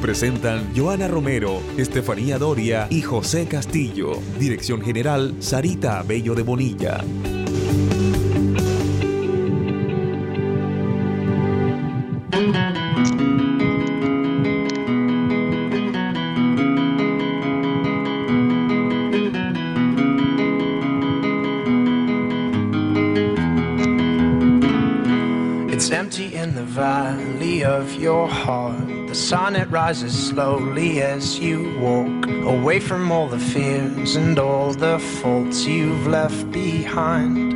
Presentan Joana Romero, Estefanía Doria y José Castillo. Dirección General, Sarita Bello de Bonilla. Rises slowly as you walk away from all the fears and all the faults you've left behind.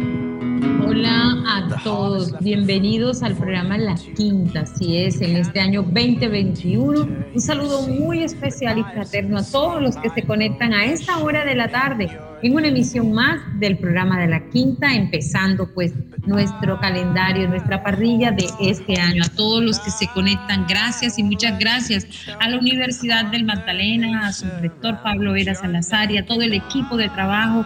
Hola a todos, bienvenidos al programa La Quinta, así es, en este año 2021. Un saludo muy especial y fraterno a todos los que se conectan a esta hora de la tarde en una emisión más del programa de La Quinta, empezando pues nuestro calendario, nuestra parrilla de este año. A todos los que se conectan, gracias y muchas gracias a la Universidad del Magdalena, a su rector Pablo Vera Salazar y a todo el equipo de trabajo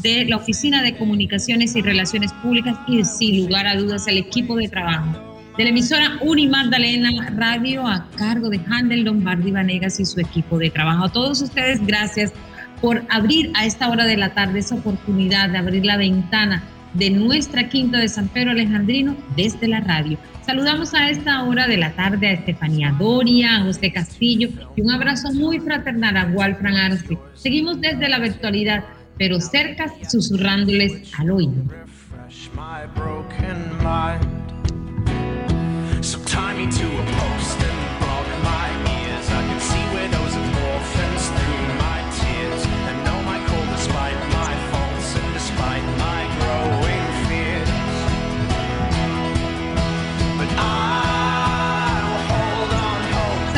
de la Oficina de Comunicaciones y Relaciones Públicas y sin lugar a dudas el equipo de trabajo de la emisora Uni Magdalena Radio a cargo de Handel Lombardi Vanegas y su equipo de trabajo. A todos ustedes, gracias por abrir a esta hora de la tarde esa oportunidad de abrir la ventana de nuestra quinta de San Pedro Alejandrino desde la radio. Saludamos a esta hora de la tarde a Estefanía Doria, a José Castillo y un abrazo muy fraternal a Walfran Arce. Seguimos desde la virtualidad, pero cerca susurrándoles al oído. To a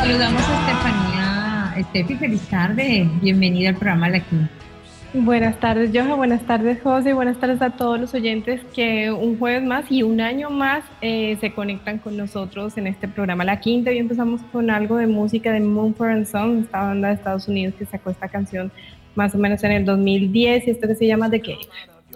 Saludamos a Estefanía. Estefi, feliz tarde. Bienvenida al programa La Quinta. Buenas tardes, Joja. Buenas tardes, José. Buenas tardes a todos los oyentes que un jueves más y un año más eh, se conectan con nosotros en este programa La Quinta. Y empezamos con algo de música de Mumford Sons, esta banda de Estados Unidos que sacó esta canción más o menos en el 2010 y esto que se llama The Cave.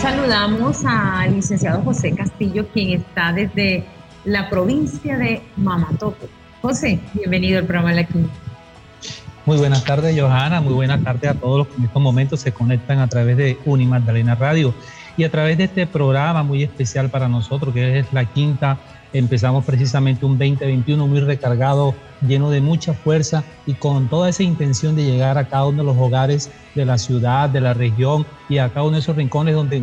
saludamos al licenciado José Castillo, quien está desde la provincia de Mamatoco. José, bienvenido al programa La Quinta. Muy buenas tardes, Johanna. Muy buenas tardes a todos los que en estos momentos se conectan a través de Uni Magdalena Radio y a través de este programa muy especial para nosotros, que es la quinta. Empezamos precisamente un 2021 muy recargado, lleno de mucha fuerza y con toda esa intención de llegar a cada uno de los hogares de la ciudad, de la región y a cada uno de esos rincones donde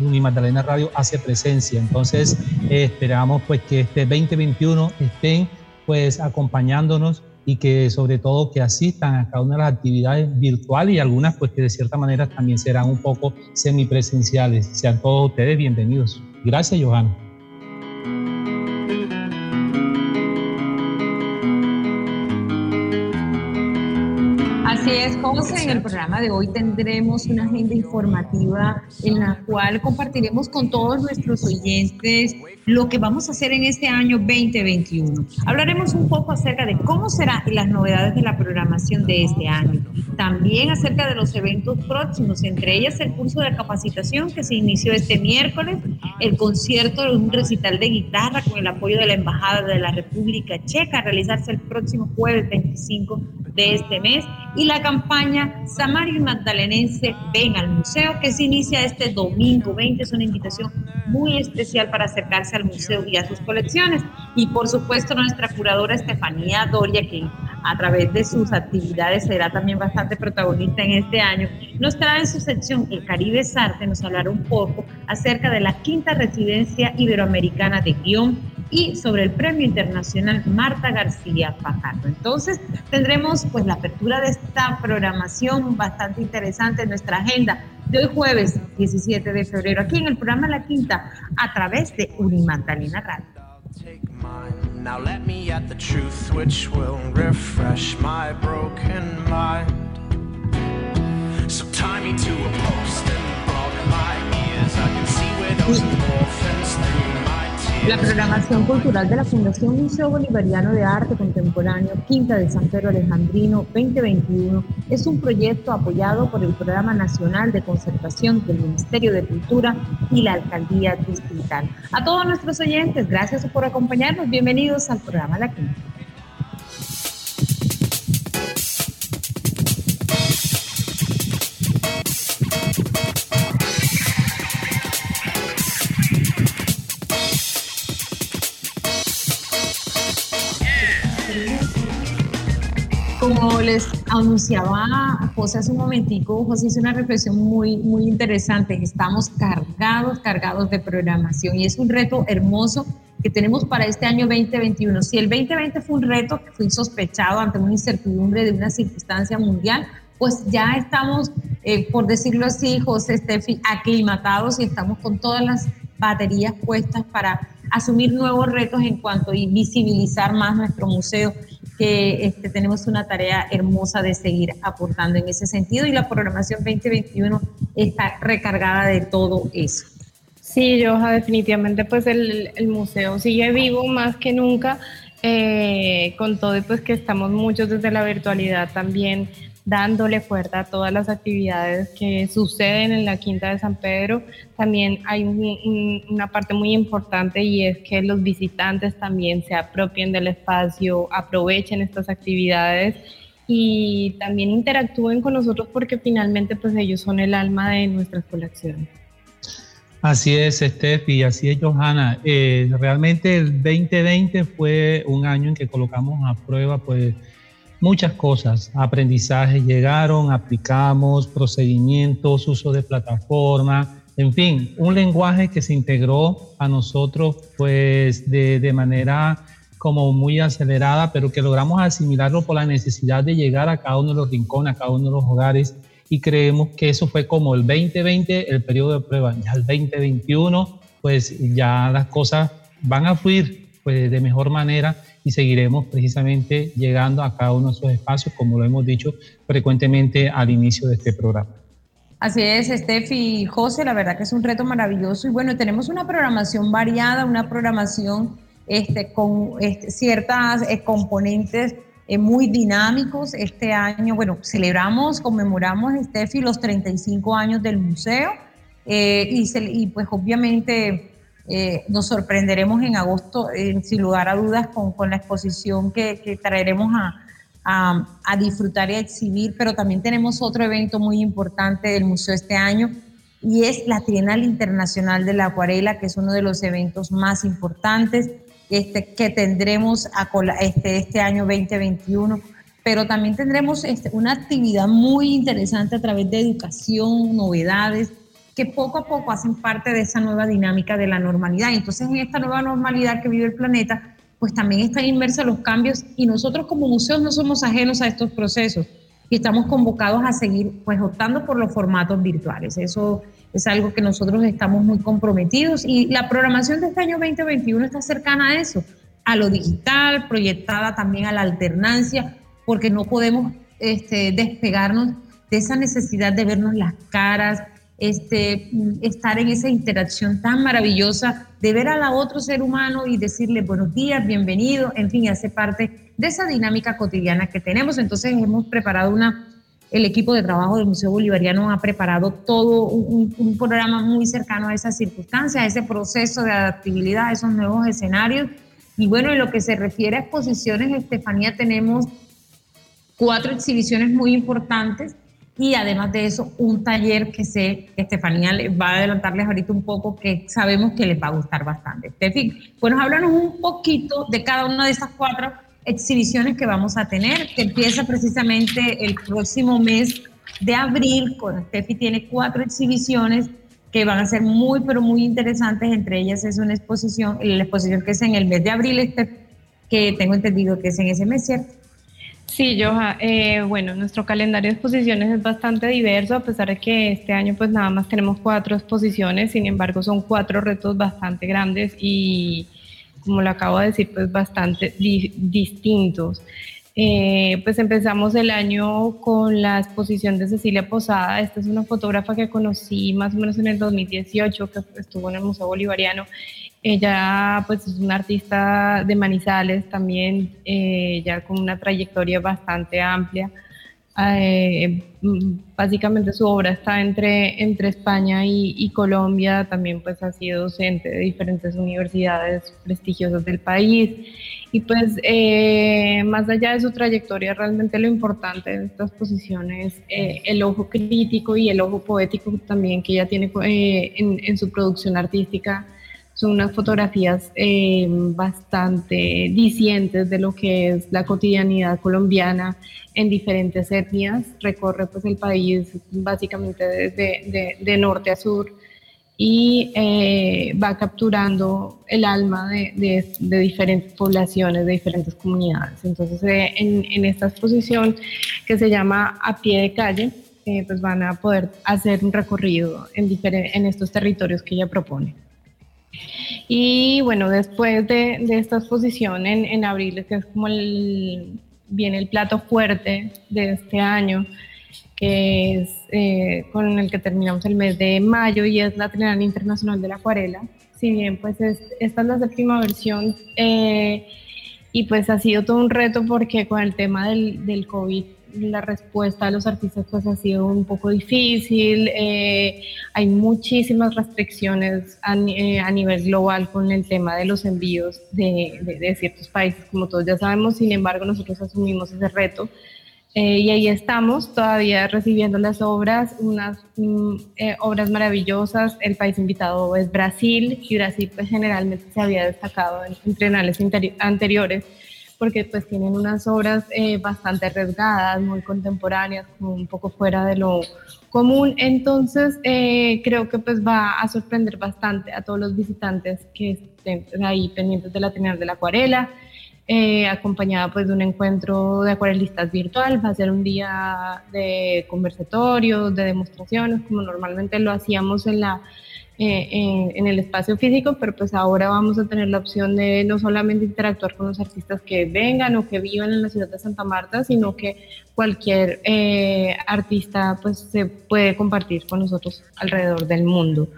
Unimagdalena, Radio hace presencia. Entonces, eh, esperamos pues que este 2021 estén pues acompañándonos y que sobre todo que asistan a cada una de las actividades virtuales y algunas pues que de cierta manera también serán un poco semipresenciales. Sean todos ustedes bienvenidos. Gracias, Johanna. Así es, José. En el programa de hoy tendremos una agenda informativa en la cual compartiremos con todos nuestros oyentes lo que vamos a hacer en este año 2021. Hablaremos un poco acerca de cómo serán las novedades de la programación de este año. También acerca de los eventos próximos, entre ellas el curso de capacitación que se inició este miércoles, el concierto de un recital de guitarra con el apoyo de la Embajada de la República Checa a realizarse el próximo jueves 25 de de este mes y la campaña Samario Magdalenense Ven al Museo que se inicia este domingo 20. Es una invitación muy especial para acercarse al museo y a sus colecciones. Y por supuesto nuestra curadora Estefanía Doria, que a través de sus actividades será también bastante protagonista en este año, nos trae en su sección El Caribe es Arte, nos hablará un poco acerca de la quinta residencia iberoamericana de guion y sobre el Premio Internacional Marta García Fajardo. Entonces, tendremos pues la apertura de esta programación bastante interesante en nuestra agenda de hoy jueves 17 de febrero aquí en el programa La Quinta a través de Unimagdalena Radio. La programación cultural de la Fundación Museo Bolivariano de Arte Contemporáneo Quinta de San Pedro Alejandrino 2021 es un proyecto apoyado por el Programa Nacional de Conservación del Ministerio de Cultura y la Alcaldía Distrital. A todos nuestros oyentes, gracias por acompañarnos. Bienvenidos al programa La Quinta. Les anunciaba José hace un momentico, José hizo una reflexión muy, muy interesante. Estamos cargados, cargados de programación y es un reto hermoso que tenemos para este año 2021. Si el 2020 fue un reto que fue insospechado ante una incertidumbre de una circunstancia mundial, pues ya estamos, eh, por decirlo así, José Estefi, aclimatados y estamos con todas las baterías puestas para asumir nuevos retos en cuanto a visibilizar más nuestro museo que este, tenemos una tarea hermosa de seguir aportando en ese sentido y la programación 2021 está recargada de todo eso. Sí, Joja, definitivamente pues el, el museo sigue vivo más que nunca, eh, con todo pues que estamos muchos desde la virtualidad también dándole fuerza a todas las actividades que suceden en la Quinta de San Pedro. También hay una parte muy importante y es que los visitantes también se apropien del espacio, aprovechen estas actividades y también interactúen con nosotros porque finalmente pues ellos son el alma de nuestras colecciones. Así es, Steffi, así es, Johanna. Eh, realmente el 2020 fue un año en que colocamos a prueba pues muchas cosas, aprendizajes llegaron, aplicamos, procedimientos, uso de plataforma, en fin, un lenguaje que se integró a nosotros pues de, de manera como muy acelerada, pero que logramos asimilarlo por la necesidad de llegar a cada uno de los rincones, a cada uno de los hogares y creemos que eso fue como el 2020, el periodo de prueba, ya el 2021, pues ya las cosas van a fluir pues de mejor manera y seguiremos precisamente llegando a cada uno de esos espacios, como lo hemos dicho frecuentemente al inicio de este programa. Así es, Steffi y José, la verdad que es un reto maravilloso y bueno, tenemos una programación variada, una programación este, con este, ciertas eh, componentes eh, muy dinámicos. Este año, bueno, celebramos, conmemoramos, Steffi, los 35 años del museo eh, y, y pues obviamente eh, nos sorprenderemos en agosto, sin lugar a dudas, con, con la exposición que, que traeremos a, a, a, disfrutar y a exhibir, pero también tenemos otro evento muy importante del museo este año y es la Trienal Internacional de la Acuarela, que es uno de los eventos más importantes este, que tendremos a, este, este año 2021 pero también tendremos este, una actividad muy interesante a través de educación, novedades, que poco a poco hacen parte de esa nueva dinámica de la normalidad. Entonces, en esta nueva normalidad que vive el planeta, pues también están inmersos los cambios y nosotros como museos no somos ajenos a estos procesos y estamos convocados a seguir pues optando por los formatos virtuales. Eso es algo que nosotros estamos muy comprometidos y la programación de este año 2021 está cercana a eso, a lo digital, proyectada también a la alternancia, porque no podemos este, despegarnos de esa necesidad de vernos las caras, este, estar en esa interacción tan maravillosa de ver a la otro ser humano y decirle buenos días, bienvenido, en fin, hace parte de esa dinámica cotidiana que tenemos. Entonces hemos preparado una, el equipo de trabajo del Museo Bolivariano ha preparado todo un, un programa muy cercano a esas circunstancias, a ese proceso de adaptabilidad, a esos nuevos escenarios. Y bueno, en lo que se refiere a exposiciones, Estefanía, tenemos cuatro exhibiciones muy importantes y además de eso un taller que sé que Estefanía va a adelantarles ahorita un poco que sabemos que les va a gustar bastante. Estefi, bueno, háblanos un poquito de cada una de esas cuatro exhibiciones que vamos a tener, que empieza precisamente el próximo mes de abril, con Steffi tiene cuatro exhibiciones que van a ser muy, pero muy interesantes. Entre ellas es una exposición, la exposición que es en el mes de abril, este, que tengo entendido que es en ese mes, ¿cierto? Sí, Joja, eh, bueno, nuestro calendario de exposiciones es bastante diverso, a pesar de que este año pues nada más tenemos cuatro exposiciones, sin embargo son cuatro retos bastante grandes y, como lo acabo de decir, pues bastante distintos. Eh, pues empezamos el año con la exposición de Cecilia Posada. Esta es una fotógrafa que conocí más o menos en el 2018, que estuvo en el Museo Bolivariano. Ella pues es una artista de Manizales también, eh, ya con una trayectoria bastante amplia. Eh, básicamente su obra está entre, entre España y, Colombia, también pues ha sido docente de diferentes universidades prestigiosas del país. Y pues eh, más allá de su trayectoria realmente lo importante de estas posiciones es eh, el ojo crítico y el ojo poético también que ella tiene en, en su producción artística son unas fotografías eh, bastante dicientes de lo que es la cotidianidad colombiana en diferentes etnias. Recorre pues el país básicamente desde de, norte a sur y eh, va capturando el alma de, de, diferentes poblaciones, de diferentes comunidades. Entonces, eh, en, en, esta exposición que se llama A pie de calle, pues van a poder hacer un recorrido en, en estos territorios que ella propone. Y bueno, después de, esta exposición en, abril, que es como el, viene el plato fuerte de este año, que es eh, con el que terminamos el mes de mayo y es la Trienal Internacional de la Acuarela. Si bien pues esta es la séptima versión eh, y pues ha sido todo un reto porque con el tema del COVID la respuesta de los artistas pues ha sido un poco difícil, eh, hay muchísimas restricciones eh, a, nivel global con el tema de los envíos de, ciertos países, como todos ya sabemos, sin embargo nosotros asumimos ese reto eh, y ahí estamos todavía recibiendo las obras, unas mm, obras maravillosas, el país invitado es Brasil y Brasil pues generalmente se había destacado en, en anteriores porque pues tienen unas obras eh, bastante arriesgadas, muy contemporáneas, un poco fuera de lo común. Entonces eh, creo que pues va a sorprender bastante a todos los visitantes que estén ahí pendientes de la Trienal de la Acuarela. Eh, acompañada pues de un encuentro de acuarelistas virtual, va a ser un día de conversatorios, de demostraciones, como normalmente lo hacíamos en la eh, en, el espacio físico, pero pues ahora vamos a tener la opción de no solamente interactuar con los artistas que vengan o que vivan en la ciudad de Santa Marta, sino que cualquier eh, artista pues se puede compartir con nosotros alrededor del mundo.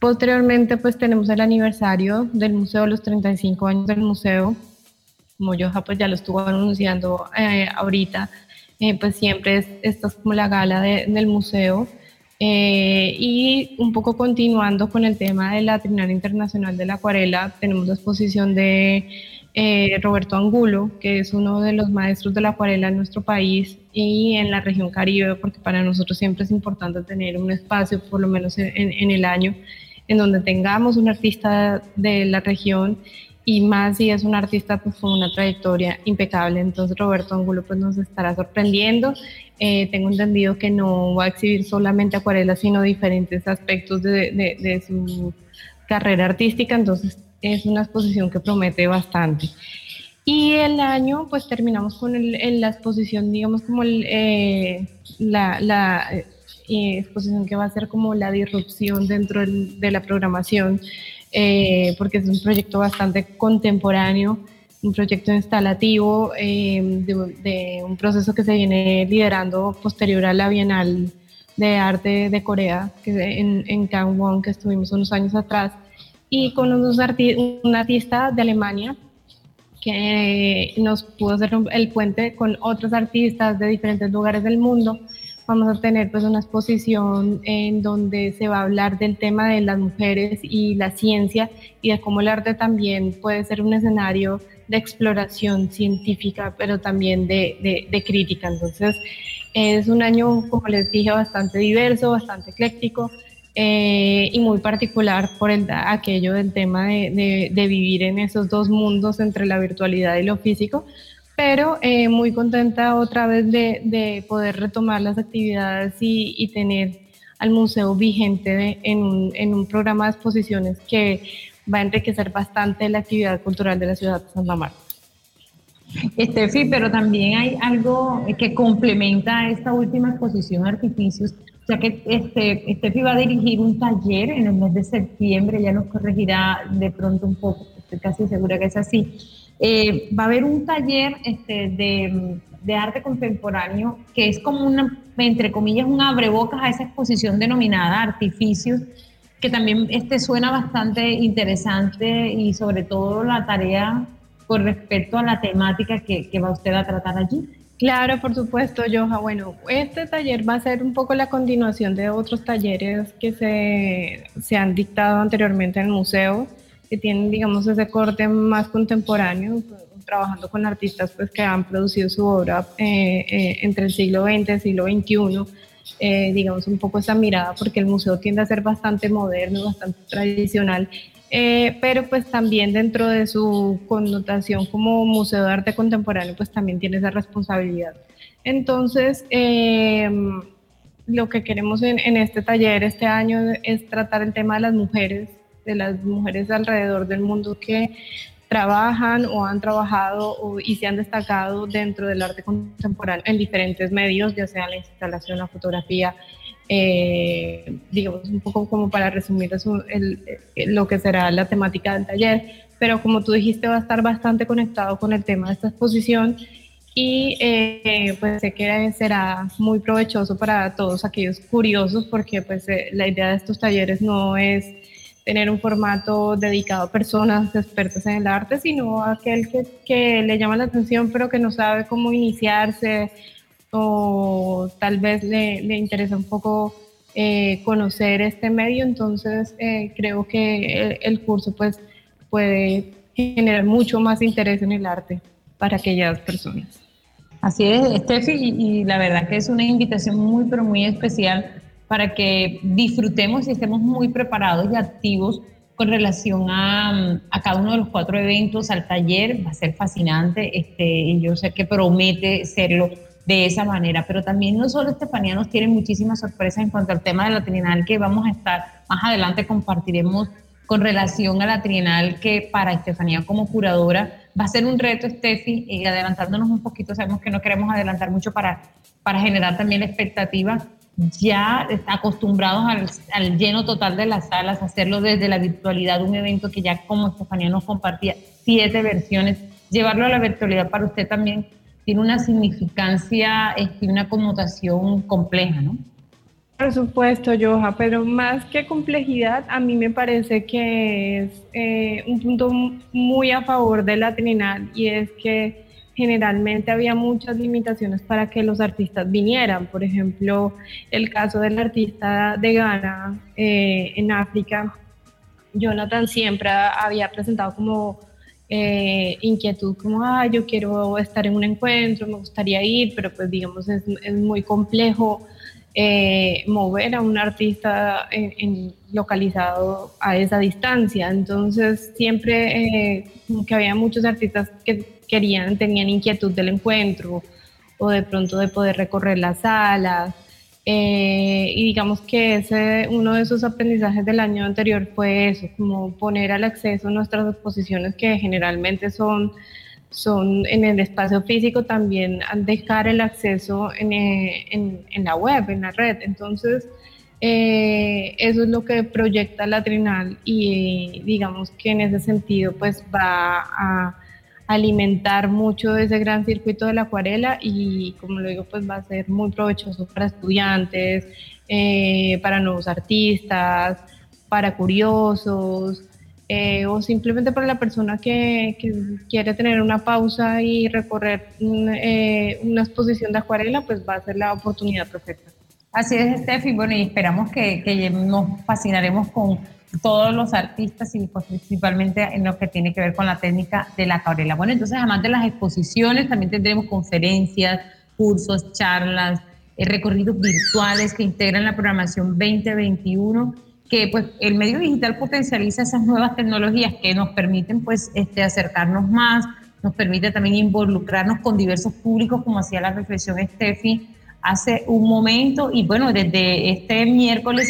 Posteriormente pues tenemos el aniversario del museo, los 35 años del museo, como yo pues ya lo estuvo anunciando eh, ahorita, pues siempre es, esta es como la gala del museo. Eh, y un poco continuando con el tema de la Trienal Internacional de la Acuarela, tenemos la exposición de eh, Roberto Angulo, que es uno de los maestros de la acuarela en nuestro país y en la región Caribe, porque para nosotros siempre es importante tener un espacio, por lo menos en, en el año, en donde tengamos un artista de la región y más si es un artista pues, con una trayectoria impecable. Entonces Roberto Angulo pues, nos estará sorprendiendo. Eh, tengo entendido que no va a exhibir solamente acuarelas, sino diferentes aspectos de, su carrera artística, entonces es una exposición que promete bastante. Y el año, pues terminamos con la exposición, digamos, como eh, la, eh, exposición que va a ser como la disrupción dentro de la programación eh, porque es un proyecto bastante contemporáneo, un proyecto instalativo eh, de, un proceso que se viene liderando posterior a la Bienal de Arte de Corea, que en, en Gangwon, que estuvimos unos años atrás, y con unos un artista de Alemania que nos pudo hacer el puente con otros artistas de diferentes lugares del mundo vamos a tener pues una exposición en donde se va a hablar del tema de las mujeres y la ciencia y de cómo el arte también puede ser un escenario de exploración científica, pero también de, de, crítica. Entonces, es un año, como les dije, bastante diverso, bastante ecléctico eh, y muy particular por el, aquello del tema de, de, vivir en esos dos mundos entre la virtualidad y lo físico, pero eh, muy contenta otra vez de, de, poder retomar las actividades y, tener al museo vigente en, un, en un programa de exposiciones que va a enriquecer bastante la actividad cultural de la ciudad de Santa Marta. Estefi, pero también hay algo que complementa esta última exposición Artificios, ya que este, Estefi va a dirigir un taller en el mes de septiembre, ya nos corregirá de pronto un poco, estoy casi segura que es así. Eh, va a haber un taller este, de, de, arte contemporáneo que es como una, entre comillas, un abrebocas a esa exposición denominada Artificios, que también este suena bastante interesante y sobre todo la tarea con respecto a la temática que, que va usted a tratar allí. Claro, por supuesto, Joja. Bueno, este taller va a ser un poco la continuación de otros talleres que se, se han dictado anteriormente en el museo, que tienen, digamos, ese corte más contemporáneo, trabajando con artistas pues, que han producido su obra eh, eh, entre el siglo XX y el siglo XXI eh, digamos, un poco esa mirada, porque el museo tiende a ser bastante moderno, bastante tradicional, eh, pero pues también dentro de su connotación como museo de arte contemporáneo, pues también tiene esa responsabilidad. Entonces, eh, lo que queremos en, en, este taller este año es tratar el tema de las mujeres, de las mujeres alrededor del mundo que trabajan o han trabajado y se han destacado dentro del arte contemporáneo en diferentes medios, ya sea la instalación, la fotografía, eh, digamos un poco como para resumir eso, el, lo que será la temática del taller, pero como tú dijiste va a estar bastante conectado con el tema de esta exposición y eh, pues sé que será muy provechoso para todos aquellos curiosos porque pues eh, la idea de estos talleres no es tener un formato dedicado a personas expertas en el arte, sino a aquel que, que, le llama la atención pero que no sabe cómo iniciarse o tal vez le, le interesa un poco eh, conocer este medio, entonces eh, creo que el, curso pues puede generar mucho más interés en el arte para aquellas personas. Así es, Steffi, y, y la verdad que es una invitación muy, pero muy especial para que disfrutemos y estemos muy preparados y activos con relación a, cada uno de los cuatro eventos, al taller, va a ser fascinante, este, y yo sé que promete serlo de esa manera, pero también no solo Estefanía nos tiene muchísimas sorpresas en cuanto al tema de la Trienal que vamos a estar, más adelante compartiremos con relación a la Trienal que para Estefanía como curadora va a ser un reto, Estefi, y adelantándonos un poquito, sabemos que no queremos adelantar mucho para, para generar también la expectativa, ya acostumbrados al, lleno total de las salas, hacerlo desde la virtualidad, un evento que ya como Estefanía nos compartía, siete versiones, llevarlo a la virtualidad para usted también tiene una significancia este, una connotación compleja, ¿no? Por supuesto, Joja, pero más que complejidad, a mí me parece que es eh, un punto muy a favor de la Trinidad y es que generalmente había muchas limitaciones para que los artistas vinieran. Por ejemplo, el caso del artista de Ghana eh, en África, Jonathan siempre había presentado como eh, inquietud, como, ah, yo quiero estar en un encuentro, me gustaría ir, pero pues digamos es, es muy complejo eh, mover a un artista localizado a esa distancia. Entonces siempre como que había muchos artistas que querían, tenían inquietud del encuentro o de pronto de poder recorrer las salas. Eh, y digamos que ese, uno de esos aprendizajes del año anterior fue eso, como poner al acceso nuestras exposiciones que generalmente son, son en el espacio físico, también dejar el acceso en, eh, en, en la web, en la red. Entonces, eh, eso es lo que proyecta la Trinal y digamos que en ese sentido pues va a alimentar mucho ese gran circuito de la acuarela y como lo digo, pues va a ser muy provechoso para estudiantes, eh, para nuevos artistas, para curiosos eh, o simplemente para la persona que, quiere tener una pausa y recorrer eh, una exposición de acuarela, pues va a ser la oportunidad perfecta. Así es, Steffi. Bueno, y esperamos que, que nos fascinaremos con todos los artistas y pues, principalmente en lo que tiene que ver con la técnica de la cabrela. Bueno, entonces además de las exposiciones, también tendremos conferencias, cursos, charlas, eh, recorridos virtuales que integran la programación 2021 que pues el medio digital potencializa esas nuevas tecnologías que nos permiten pues este, acercarnos más, nos permite también involucrarnos con diversos públicos, como hacía la reflexión Steffi hace un momento. Y bueno, desde este miércoles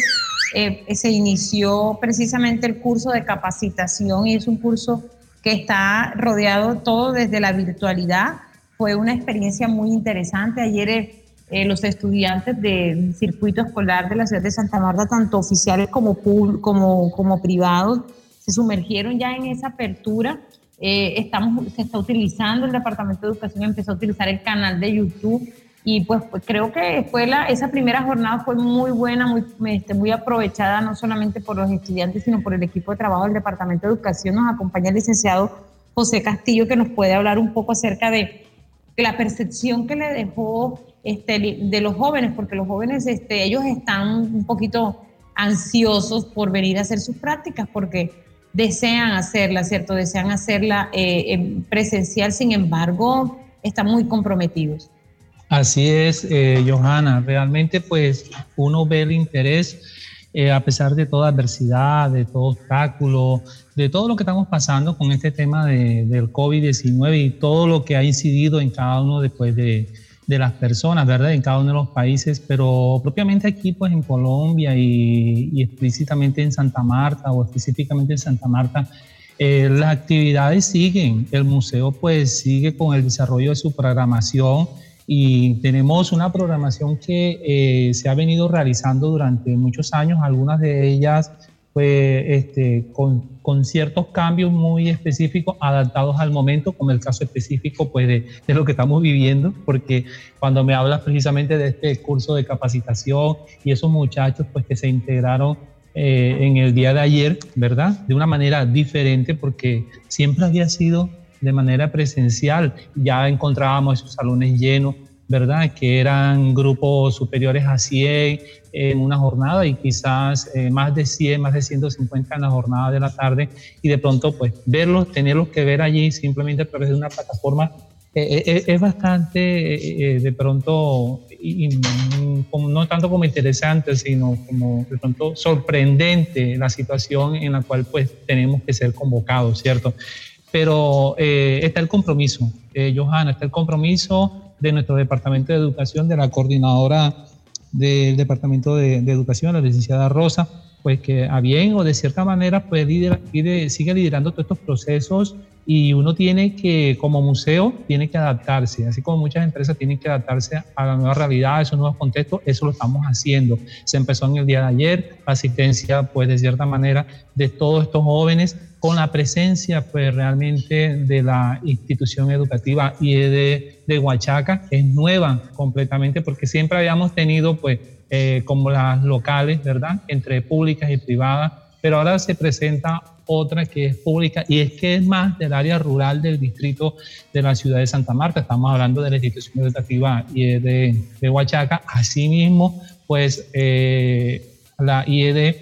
eh, se inició precisamente el curso de capacitación y es un curso que está rodeado todo desde la virtualidad. Fue una experiencia muy interesante. Ayer eh, eh, los estudiantes del circuito escolar de la ciudad de Santa Marta, tanto oficiales como, como, como privados, se sumergieron ya en esa apertura. Estamos, se está utilizando, el Departamento de Educación empezó a utilizar el canal de YouTube y pues, pues creo que esa primera jornada fue muy buena, muy, este, muy aprovechada no solamente por los estudiantes, sino por el equipo de trabajo del Departamento de Educación. Nos acompaña el licenciado José Castillo, que nos puede hablar un poco acerca de la percepción que le dejó este, de los jóvenes, porque los jóvenes, este, ellos están un poquito ansiosos por venir a hacer sus prácticas, porque desean hacerla, ¿cierto? Desean hacerla eh, presencial, sin embargo, están muy comprometidos. Así es, eh, Johanna. Realmente, pues, uno ve el interés, eh, a pesar de toda adversidad, de todo obstáculo, de todo lo que estamos pasando con este tema de, del COVID-19 y todo lo que ha incidido en cada uno después de, de las personas, ¿verdad? En cada uno de los países, pero propiamente aquí, pues en Colombia y, explícitamente en Santa Marta o específicamente en Santa Marta, eh, las actividades siguen. El museo pues sigue con el desarrollo de su programación y tenemos una programación que eh, se ha venido realizando durante muchos años, algunas de ellas pues este, con, con, ciertos cambios muy específicos adaptados al momento, como el caso específico pues, de, lo que estamos viviendo, porque cuando me hablas precisamente de este curso de capacitación y esos muchachos pues, que se integraron eh, en el día de ayer, ¿verdad? De una manera diferente, porque siempre había sido de manera presencial, ya encontrábamos esos salones llenos, ¿verdad? Que eran grupos superiores a 100 en una jornada y quizás eh, más de 100, más de 150 en la jornada de la tarde y de pronto pues verlos, tenerlos que ver allí simplemente a través de una plataforma eh, eh, es bastante de pronto, no tanto como interesante, sino como de pronto sorprendente la situación en la cual pues tenemos que ser convocados, ¿cierto? Pero está el compromiso, Johanna, está el compromiso de nuestro Departamento de Educación, de la coordinadora del Departamento de, Educación, la licenciada Rosa, pues que a bien o de cierta manera pues sigue liderando todos estos procesos y uno tiene que, como museo, tiene que adaptarse, así como muchas empresas tienen que adaptarse a la nueva realidad, a esos nuevos contextos, eso lo estamos haciendo. Se empezó en el día de ayer, asistencia, pues de cierta manera, de todos estos jóvenes con la presencia pues realmente de la institución educativa de, de Huachaca es nueva completamente porque siempre habíamos tenido pues eh, como las locales, ¿verdad? Entre públicas y privadas, pero ahora se presenta otra que es pública y es que es más del área rural del distrito de la ciudad de Santa Marta. Estamos hablando de la institución educativa IED de Huachaca. Asimismo, pues eh, la IED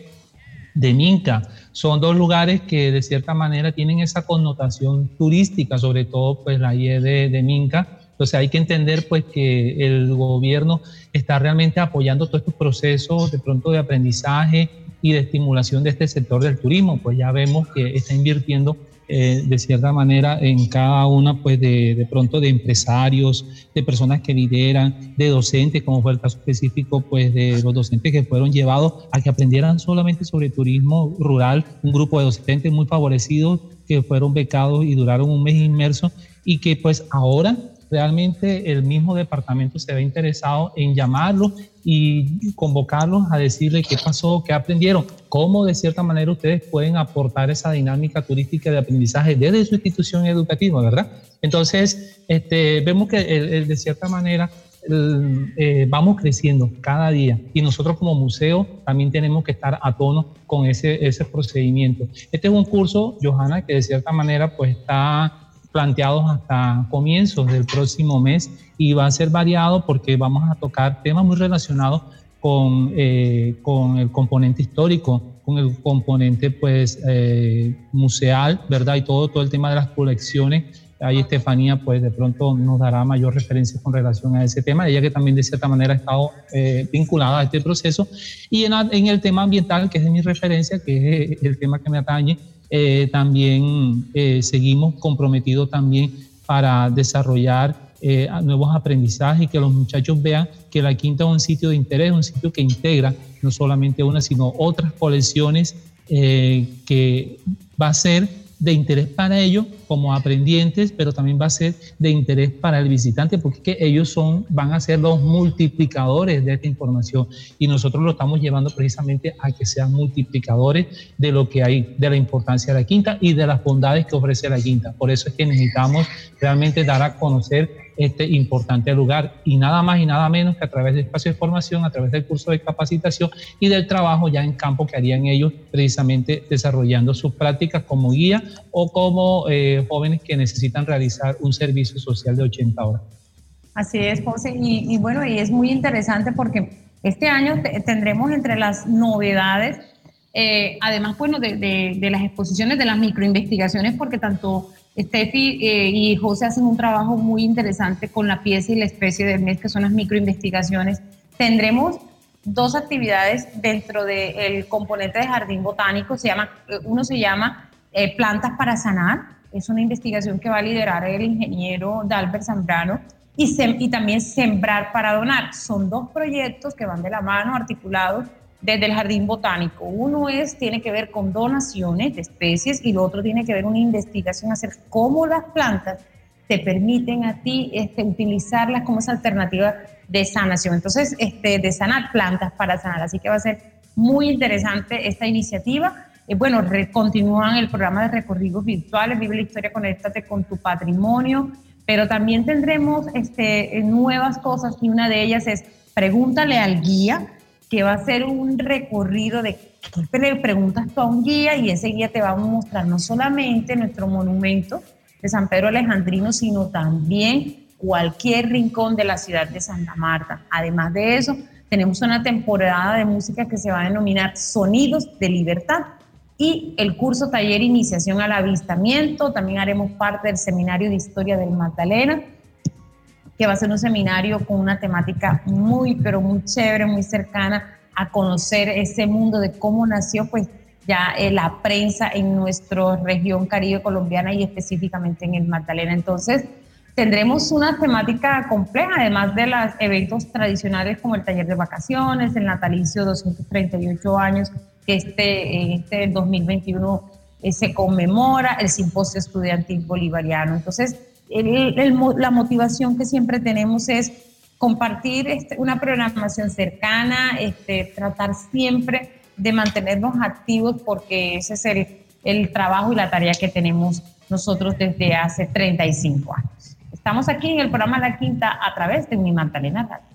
de Minca son dos lugares que de cierta manera tienen esa connotación turística, sobre todo pues la IE de, Minca. Entonces hay que entender pues que el gobierno está realmente apoyando todos estos procesos de pronto de aprendizaje y de estimulación de este sector del turismo, pues ya vemos que está invirtiendo eh, de cierta manera en cada una pues de, de, pronto de empresarios, de personas que lideran, de docentes, como fue el caso específico pues de los docentes que fueron llevados a que aprendieran solamente sobre turismo rural, un grupo de docentes muy favorecidos que fueron becados y duraron un mes inmerso y que pues ahora realmente el mismo departamento se ve interesado en llamarlos y convocarlos a decirle qué pasó, qué aprendieron, cómo de cierta manera ustedes pueden aportar esa dinámica turística de aprendizaje desde su institución educativa, ¿verdad? Entonces, este, vemos que de cierta manera eh, vamos creciendo cada día y nosotros como museo también tenemos que estar a tono con ese, ese procedimiento. Este es un curso, Johanna, que de cierta manera pues está planteados hasta comienzos del próximo mes y va a ser variado porque vamos a tocar temas muy relacionados con, eh, con el componente histórico, con el componente pues eh, museal, ¿verdad? Y todo, todo el tema de las colecciones. Ahí Estefanía pues de pronto nos dará mayor referencia con relación a ese tema, ella que también de cierta manera ha estado eh, vinculada a este proceso. Y en, en, el tema ambiental, que es de mi referencia, que es el tema que me atañe, también seguimos comprometidos también para desarrollar eh, nuevos aprendizajes y que los muchachos vean que la quinta es un sitio de interés, un sitio que integra no solamente una, sino otras colecciones eh, que va a ser de interés para ellos como aprendientes, pero también va a ser de interés para el visitante, porque ellos son, van a ser los multiplicadores de esta información y nosotros lo estamos llevando precisamente a que sean multiplicadores de lo que hay, de la importancia de la quinta y de las bondades que ofrece la quinta. Por eso es que necesitamos realmente dar a conocer este importante lugar y nada más y nada menos que a través de espacio de formación, a través del curso de capacitación y del trabajo ya en campo que harían ellos precisamente desarrollando sus prácticas como guía o como eh, jóvenes que necesitan realizar un servicio social de 80 horas. Así es, José, y, bueno, y es muy interesante porque este año tendremos entre las novedades, eh, además, bueno, de, de las exposiciones, de las microinvestigaciones, porque tanto Steffi eh, y José hacen un trabajo muy interesante con la pieza y la especie del mes, que son las microinvestigaciones. Tendremos dos actividades dentro del componente de jardín botánico. Se llama, eh, uno se llama eh, Plantas para Sanar. Es una investigación que va a liderar el ingeniero Dalbert Zambrano. Y, y también Sembrar para Donar. Son dos proyectos que van de la mano, articulados desde el jardín botánico. Uno es, tiene que ver con donaciones de especies y lo otro tiene que ver una investigación acerca cómo las plantas te permiten a ti este, utilizarlas como esa alternativa de sanación. Entonces, este, de sanar plantas para sanar. Así que va a ser muy interesante esta iniciativa. Eh, bueno, continúan el programa de recorridos virtuales, Vive la Historia, conéctate con tu patrimonio, pero también tendremos este, nuevas cosas y una de ellas es pregúntale al guía que va a ser un recorrido de que le preguntas tú a un guía y ese guía te va a mostrar no solamente nuestro monumento de San Pedro Alejandrino, sino también cualquier rincón de la ciudad de Santa Marta. Además de eso, tenemos una temporada de música que se va a denominar Sonidos de Libertad y el curso taller Iniciación al Avistamiento. También haremos parte del Seminario de Historia del Magdalena que va a ser un seminario con una temática muy, pero muy chévere, muy cercana a conocer ese mundo de cómo nació, pues ya eh, la prensa en nuestra región caribe colombiana y específicamente en el Magdalena. Entonces, tendremos una temática compleja, además de los eventos tradicionales como el taller de vacaciones, el natalicio 238 años, que este, este 2021 eh, se conmemora, el simposio estudiantil bolivariano. Entonces, la motivación que siempre tenemos es compartir este, una programación cercana, este, tratar siempre de mantenernos activos porque ese es el, el trabajo y la tarea que tenemos nosotros desde hace 35 años. Estamos aquí en el programa La Quinta a través de mi Magdalena Radio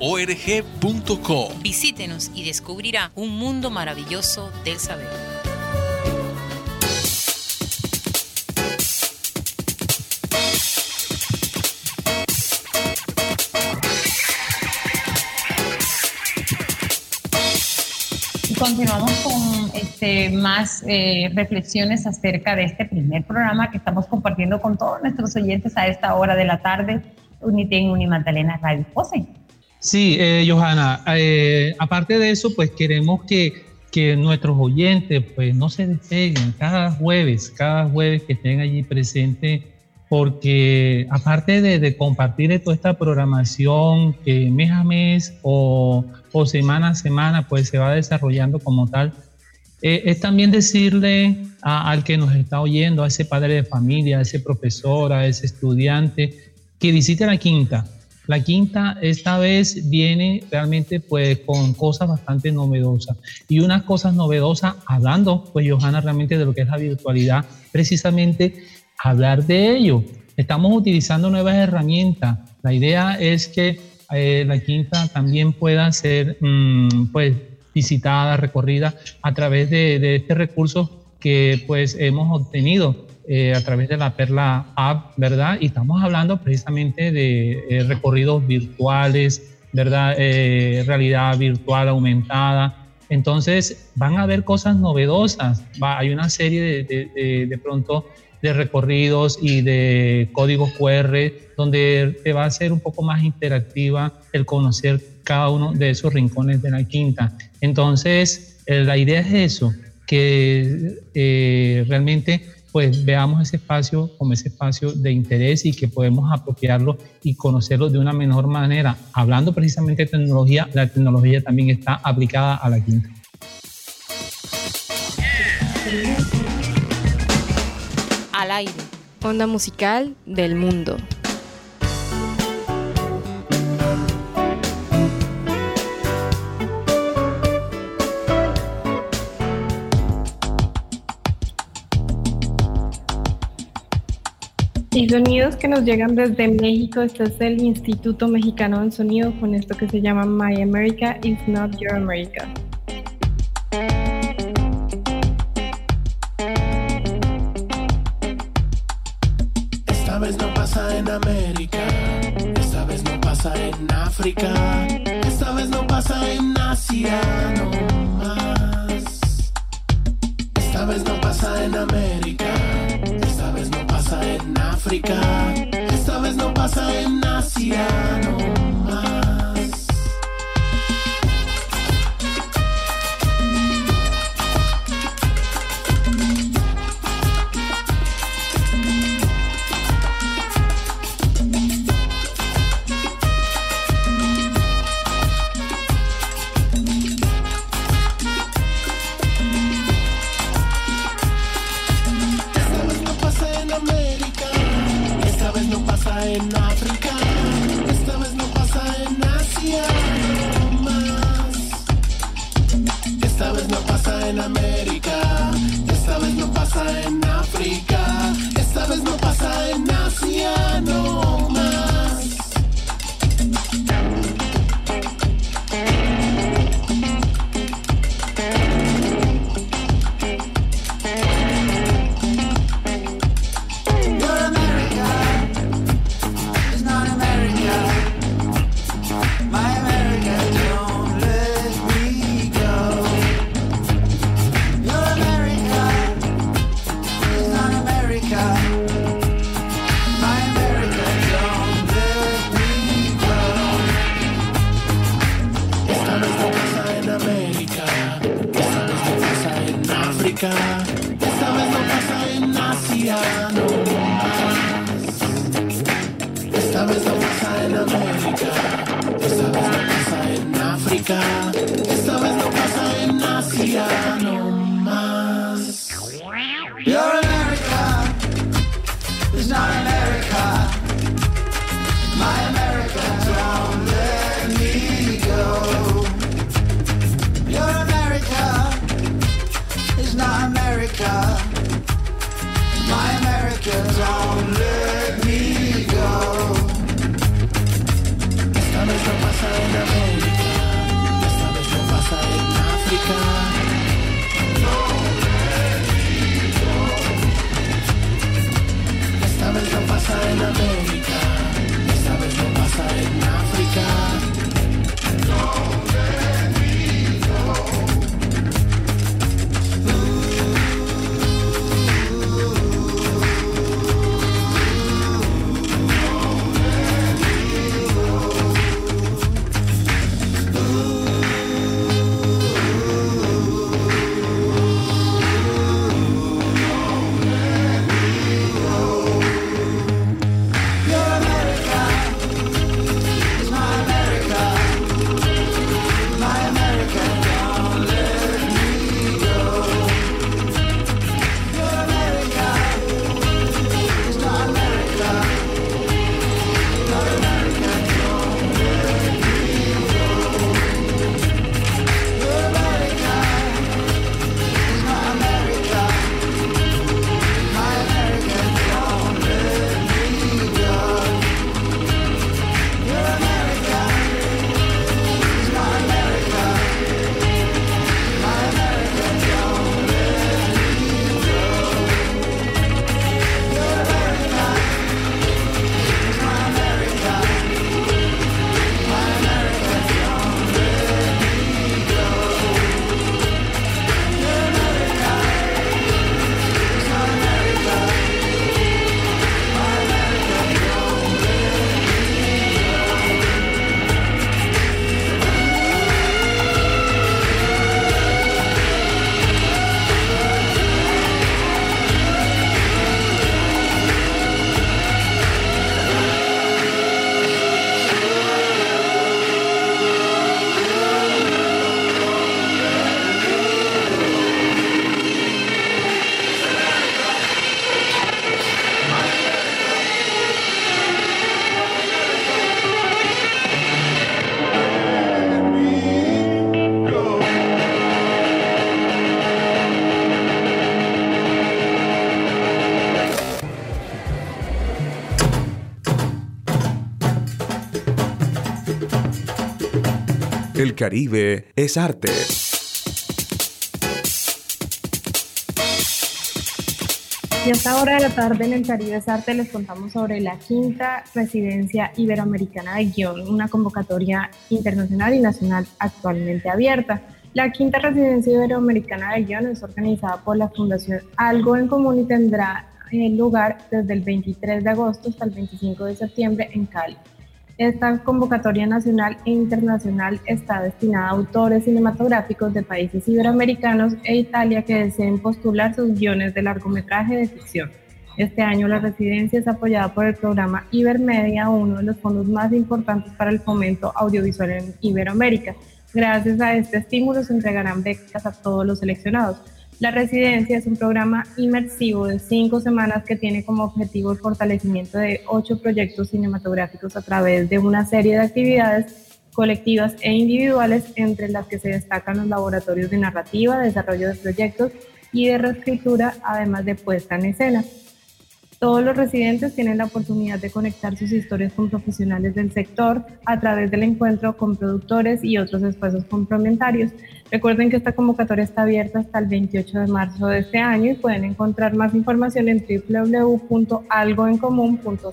org.co. Visítenos y descubrirá un mundo maravilloso del saber. continuamos con este, más eh, reflexiones acerca de este primer programa que estamos compartiendo con todos nuestros oyentes a esta hora de la tarde, Uniten Unimagdalena Radio José. Sí, eh, Johanna, eh, aparte de eso, pues queremos que, que, nuestros oyentes pues no se despeguen. Cada jueves, cada jueves que estén allí presentes, porque aparte de, compartir toda esta programación que mes a mes o, o, semana a semana pues se va desarrollando como tal, eh, es también decirle al que nos está oyendo, a ese padre de familia, a ese profesor, a ese estudiante, que visite la quinta, La quinta esta vez viene realmente pues con cosas bastante novedosas y unas cosas novedosas hablando pues Johanna realmente de lo que es la virtualidad, precisamente hablar de ello. Estamos utilizando nuevas herramientas. La idea es que eh, la quinta también pueda ser mm, pues visitada, recorrida a través de, de este recurso que pues hemos obtenido eh, a través de la Perla App, ¿verdad? Y estamos hablando precisamente de eh, recorridos virtuales, ¿verdad? Eh, realidad virtual aumentada. Entonces van a haber cosas novedosas. Va, hay una serie de, de, de, pronto de recorridos y de códigos QR donde te va a ser un poco más interactiva el conocer cada uno de esos rincones de la quinta. Entonces, la idea es eso, que realmente pues veamos ese espacio como ese espacio de interés y que podemos apropiarlo y conocerlo de una mejor manera. Hablando precisamente de tecnología, la tecnología también está aplicada a la quinta. Al aire. Onda musical del mundo. Y sonidos que nos llegan desde México, este es el Instituto Mexicano del Sonido con esto que se llama My America is Not Your America. Caribe es arte. Y a esta hora de la tarde en el Caribe es arte les contamos sobre la quinta residencia iberoamericana de guion, una convocatoria internacional y nacional actualmente abierta. La quinta residencia iberoamericana de guion es organizada por la Fundación Algo en Común y tendrá lugar desde el 23 de agosto hasta el 25 de septiembre en Cali. Esta convocatoria nacional e internacional está destinada a autores cinematográficos de países iberoamericanos e Italia que deseen postular sus guiones de largometraje de ficción. Este año la residencia es apoyada por el programa Ibermedia, uno de los fondos más importantes para el fomento audiovisual en Iberoamérica. Gracias a este estímulo se entregarán becas a todos los seleccionados. La residencia es un programa inmersivo de cinco semanas que tiene como objetivo el fortalecimiento de ocho proyectos cinematográficos a través de una serie de actividades colectivas e individuales, entre las que se destacan los laboratorios de narrativa, desarrollo de proyectos y de reescritura, además de puesta en escena. Todos los residentes tienen la oportunidad de conectar sus historias con profesionales del sector a través del encuentro con productores y otros espacios complementarios. Recuerden que esta convocatoria está abierta hasta el 28 de marzo de este año y pueden encontrar más información en www.algoencomún.co.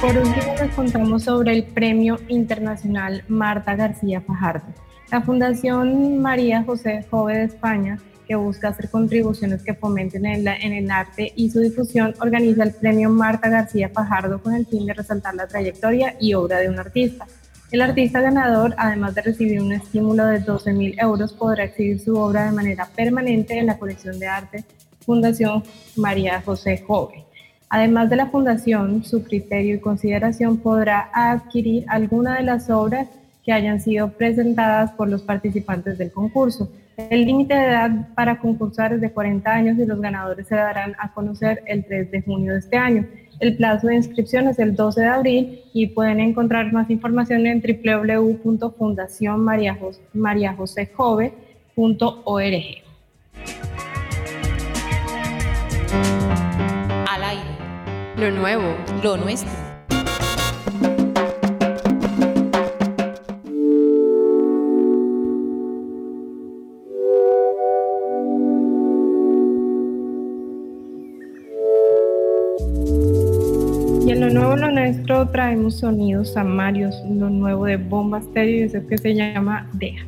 Por último, les contamos sobre el Premio Internacional Marta García Fajardo. La Fundación María José Jove de España que busca hacer contribuciones que fomenten en, en, el arte y su difusión, organiza el premio Marta García Fajardo con el fin de resaltar la trayectoria y obra de un artista. El artista ganador, además de recibir un estímulo de 12 mil euros, podrá exhibir su obra de manera permanente en la colección de arte Fundación María José Jove. Además de la fundación, su criterio y consideración podrá adquirir alguna de las obras que hayan sido presentadas por los participantes del concurso. El límite de edad para concursar es de 40 años y los ganadores se darán a conocer el 3 de junio de este año. El plazo de inscripción es el 12 de abril y pueden encontrar más información en www.fundacionmariajosejove.org. Al aire. Lo nuevo. Lo nuestro. Traemos sonidos samarios, lo nuevo de Bomba Stereo, eso que se llama Deja.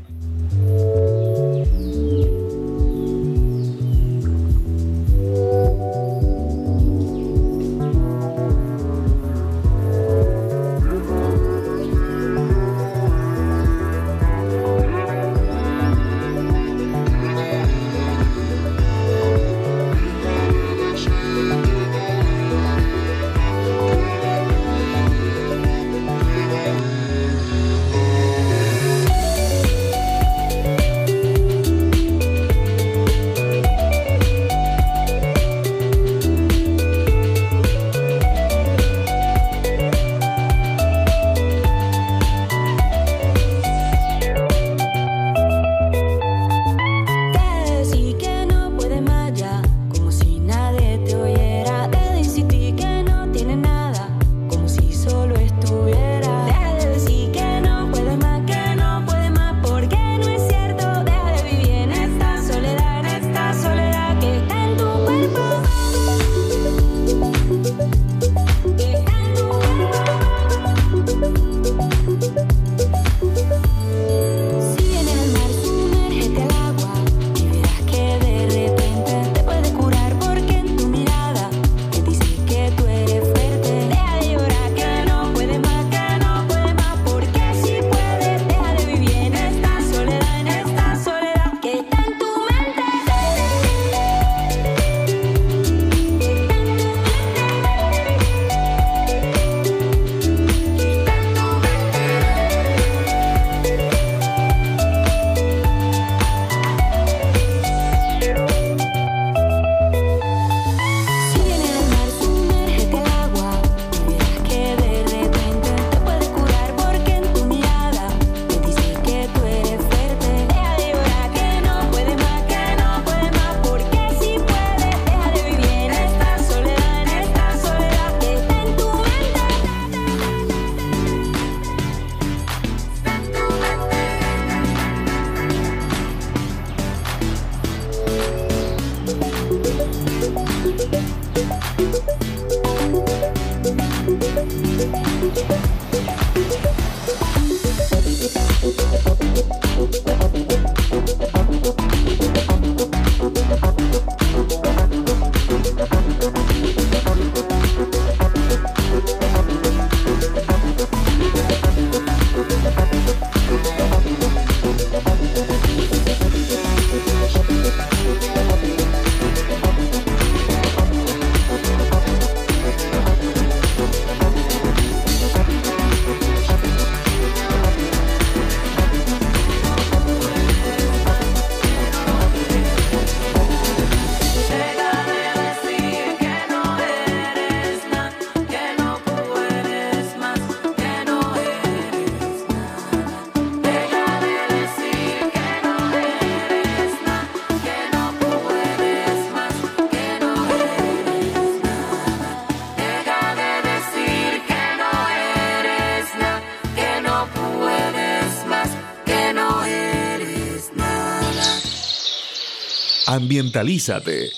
Ambientalízate.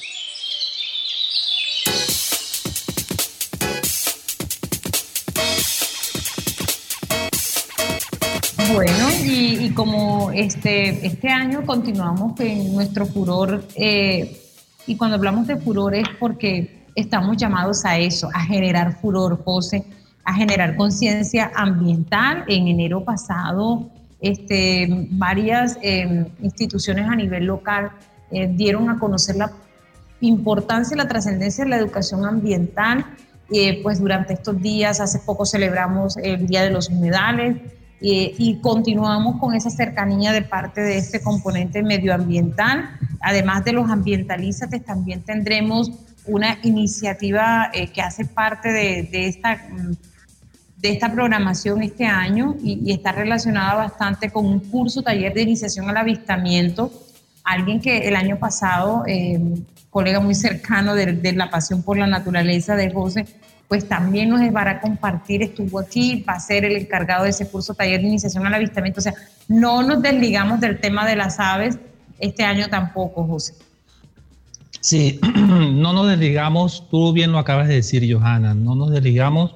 Bueno, y, como este, este año continuamos en nuestro furor, eh, y cuando hablamos de furor es porque estamos llamados a eso, a generar furor, José, a generar conciencia ambiental. En enero pasado, este, varias em, instituciones a nivel local eh, dieron a conocer la importancia y la trascendencia de la educación ambiental. Eh, pues durante estos días, hace poco celebramos el Día de los Humedales eh, y continuamos con esa cercanía de parte de este componente medioambiental. Además de los ambientalistas, también tendremos una iniciativa que hace parte de esta mm, de esta programación este año y, está relacionada bastante con un curso, taller de iniciación al avistamiento. Alguien que el año pasado, eh, colega muy cercano de, la pasión por la naturaleza de José, pues también nos va a compartir, estuvo aquí, va a ser el encargado de ese curso, taller de iniciación al avistamiento. O sea, no nos desligamos del tema de las aves este año tampoco, José. Sí, no nos desligamos, tú bien lo acabas de decir, Johanna, no nos desligamos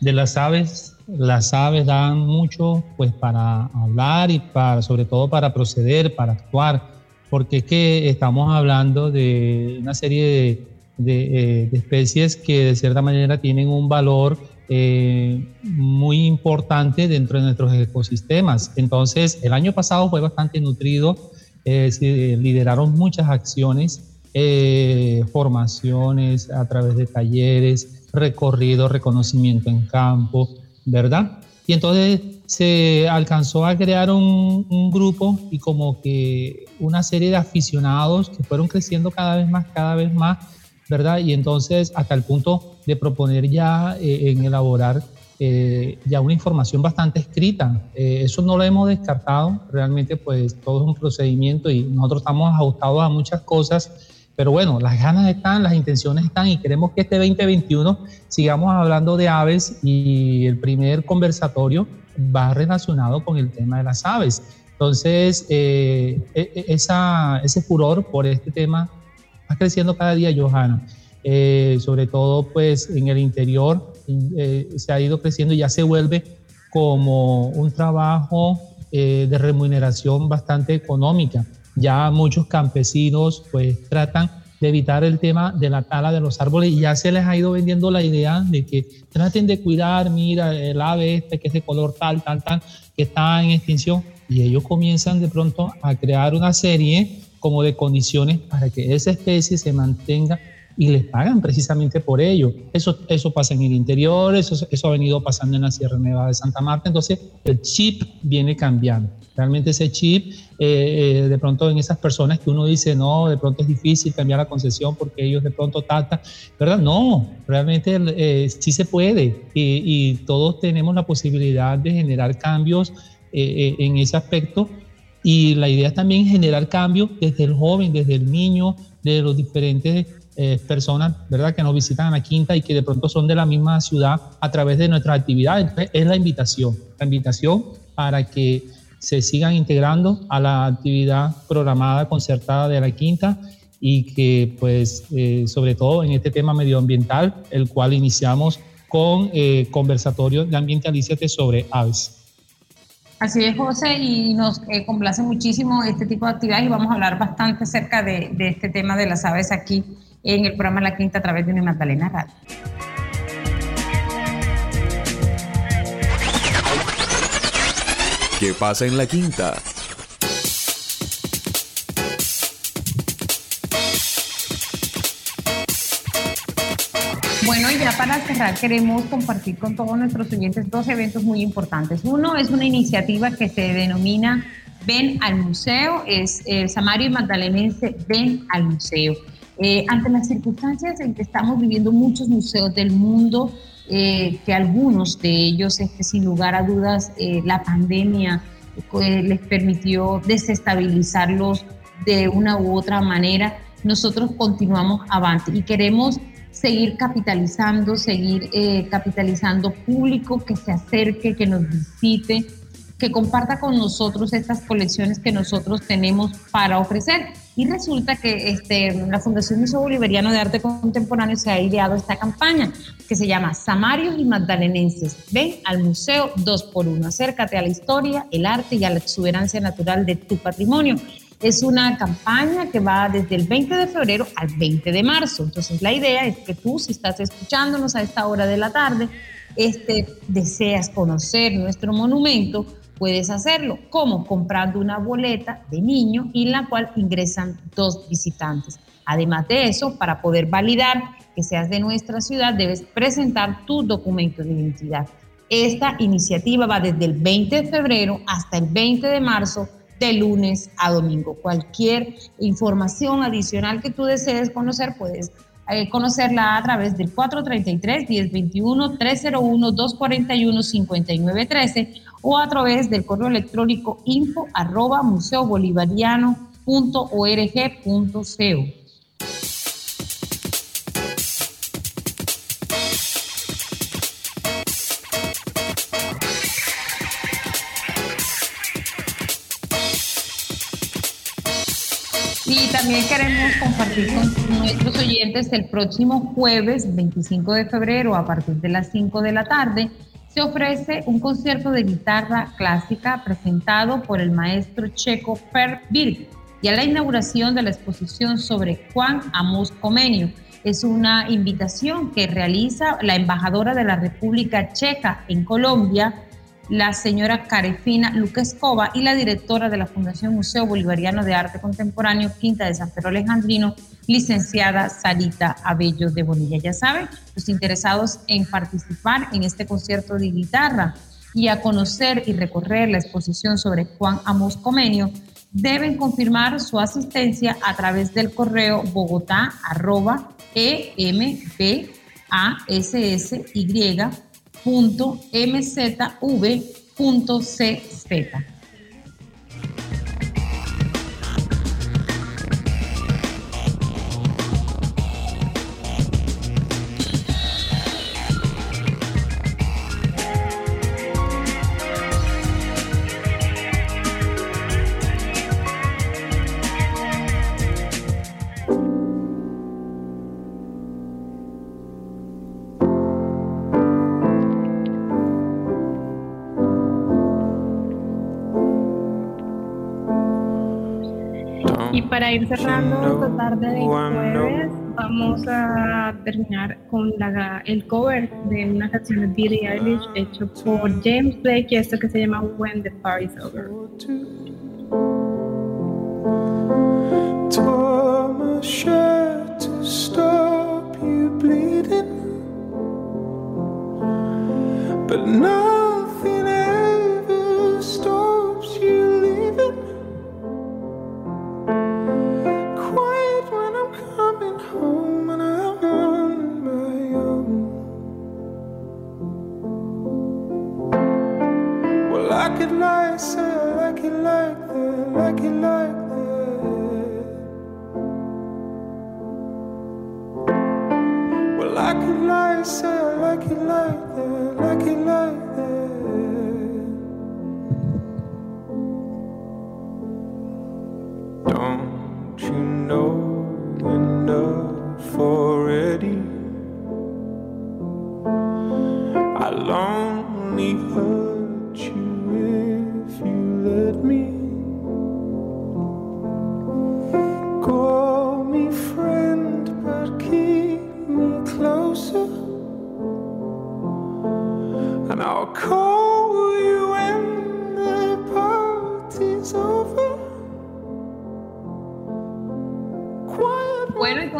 de las aves, las aves dan mucho pues para hablar y para, sobre todo para proceder, para actuar, porque es que estamos hablando de una serie de, eh, especies que de cierta manera tienen un valor eh, muy importante dentro de nuestros ecosistemas. Entonces, el año pasado fue bastante nutrido, eh, lideraron muchas acciones, formaciones a través de talleres, recorrido, reconocimiento en campo, ¿verdad? Y entonces se alcanzó a crear un, grupo y como que una serie de aficionados que fueron creciendo cada vez más, cada vez más, ¿verdad? Y entonces hasta el punto de proponer ya eh, en elaborar eh, ya una información bastante escrita. Eh, eso no lo hemos descartado, realmente pues todo es un procedimiento y nosotros estamos ajustados a muchas cosas pero bueno, las ganas están, las intenciones están y queremos que este 2021 sigamos hablando de aves y el primer conversatorio va relacionado con el tema de las aves. Entonces, eh, e, e, ese furor por este tema va creciendo cada día, Johanna. Eh, sobre todo, pues en el interior eh, se ha ido creciendo y ya se vuelve como un trabajo de remuneración bastante económica ya muchos campesinos pues tratan de evitar el tema de la tala de los árboles y ya se les ha ido vendiendo la idea de que traten de cuidar, mira, el ave este que es de color tal, tal, tal, que está en extinción. Y ellos comienzan de pronto a crear una serie como de condiciones para que esa especie se mantenga y les pagan precisamente por ello. Eso, eso pasa en el interior, eso, eso ha venido pasando en la Sierra Nevada de Santa Marta, entonces el chip viene cambiando. Realmente ese chip, eh, eh, de pronto en esas personas que uno dice, no, de pronto es difícil cambiar la concesión porque ellos de pronto tratan, ¿verdad? No, realmente eh, sí se puede y, y, todos tenemos la posibilidad de generar cambios en ese aspecto y la idea es también generar cambios desde el joven, desde el niño, de los diferentes personas, ¿verdad? Que nos visitan a la quinta y que de pronto son de la misma ciudad a través de nuestras actividades. Es la invitación, la invitación para que se sigan integrando a la actividad programada concertada de la quinta y que pues eh, sobre todo en este tema medioambiental, el cual iniciamos con eh, conversatorio de ambientalízate sobre aves. Así es, José, y nos eh, complace muchísimo este tipo de actividades y vamos a hablar bastante acerca de, este tema de las aves aquí en el programa La Quinta a través de mi Magdalena Radio. ¿Qué pasa en la quinta? Bueno, y ya para cerrar queremos compartir con todos nuestros oyentes dos eventos muy importantes. Uno es una iniciativa que se denomina Ven al Museo, es el Samario y Magdalenense Ven al Museo. Eh, ante las circunstancias en que estamos viviendo muchos museos del mundo, eh, que algunos de ellos, este, sin lugar a dudas, eh, la pandemia les permitió desestabilizarlos de una u otra manera. Nosotros continuamos avante y queremos seguir capitalizando, seguir capitalizando público que se acerque, que nos visite, que comparta con nosotros estas colecciones que nosotros tenemos para ofrecer. Y resulta que este, la Fundación Museo Bolivariano de Arte Contemporáneo se ha ideado esta campaña que se llama Samarios y Magdalenenses. Ven al museo 2x1. Acércate a la historia, el arte y a la exuberancia natural de tu patrimonio. Es una campaña que va desde el 20 de febrero al 20 de marzo. Entonces la idea es que tú, si estás escuchándonos a esta hora de la tarde, este, deseas conocer nuestro monumento, puedes hacerlo. como Comprando una boleta de niño en la cual ingresan dos visitantes. Además de eso, para poder validar que seas de nuestra ciudad, debes presentar tu documento de identidad. Esta iniciativa va desde el 20 de febrero hasta el 20 de marzo, de lunes a domingo. Cualquier información adicional que tú desees conocer, puedes eh, conocerla a través del 433-1021-301-241-5913 o a través del correo electrónico info arroba museobolivariano.org.co. Y también queremos compartir con nuestros oyentes el próximo jueves 25 de febrero a partir de las 5 de la tarde se ofrece un concierto de guitarra clásica presentado por el maestro checo Per Birk y a la inauguración de la exposición sobre Juan Amos Comenio. Es una invitación que realiza la embajadora de la República Checa en Colombia, la señora Carefina Luquescova y la directora de la Fundación Museo Bolivariano de Arte Contemporáneo Quinta de San Pedro Alejandrino, licenciada Sarita Abello de Bonilla. Ya saben, los interesados en participar en este concierto de guitarra y a conocer y recorrer la exposición sobre Juan Amos Comenio, deben confirmar su asistencia a través del correo bogotá arroba embassy.mzv.cz. para ir cerrando esta tarde de jueves, vamos a terminar con la, el cover de una canción de Billie Eilish hecho por James Blake y esto que se llama When the Party's Over. to stop you bleeding, but nothing like, say I like it like that, like it like that. Well, I could lie, say I like it like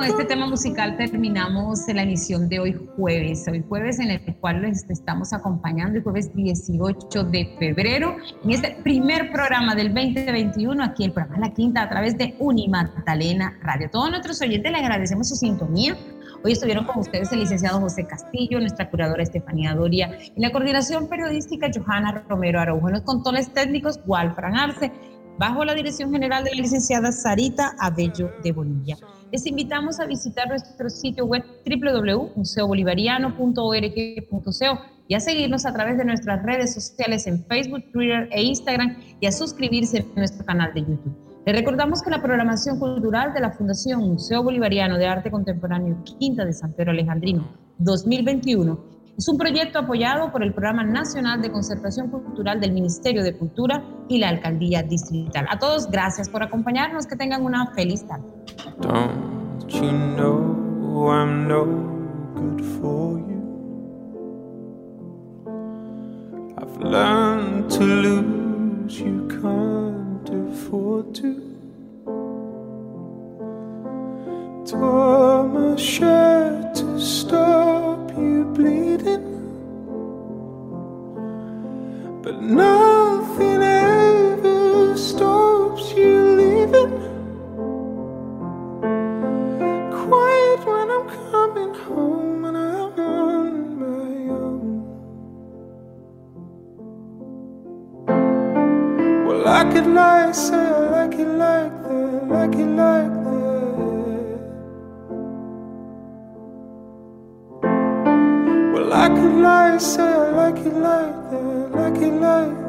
este tema musical terminamos la emisión de hoy jueves. Hoy jueves en el cual les estamos acompañando, el jueves 18 de febrero, en este primer programa del 2021, aquí el programa La Quinta, a través de Unimagdalena Radio. Todos nuestros oyentes les agradecemos su sintonía. Hoy estuvieron con ustedes el licenciado José Castillo, nuestra curadora Estefanía Doria, en la coordinación periodística Johanna Romero Araujo, en los controles técnicos Walfran Arce, bajo la dirección general de la licenciada Sarita Abello de Bonilla. Les invitamos a visitar nuestro sitio web www.museobolivariano.org.co y a seguirnos a través de nuestras redes sociales en Facebook, Twitter e Instagram y a suscribirse a nuestro canal de YouTube. Le recordamos que la programación cultural de la Fundación Museo Bolivariano de Arte Contemporáneo Quinta de San Pedro Alejandrino 2021 es un proyecto apoyado por el Programa Nacional de Conservación Cultural del Ministerio de Cultura y la Alcaldía Distrital. A todos, gracias por acompañarnos. Que tengan una feliz tarde. To lose, you can't afford to. Tore my shirt to stop you bleeding, but nothing ever stops you leaving. Quiet when I'm coming home and I'm on my own. Well, I could lie, say I like it like that, like it like that. Say I like it like that, like it like that.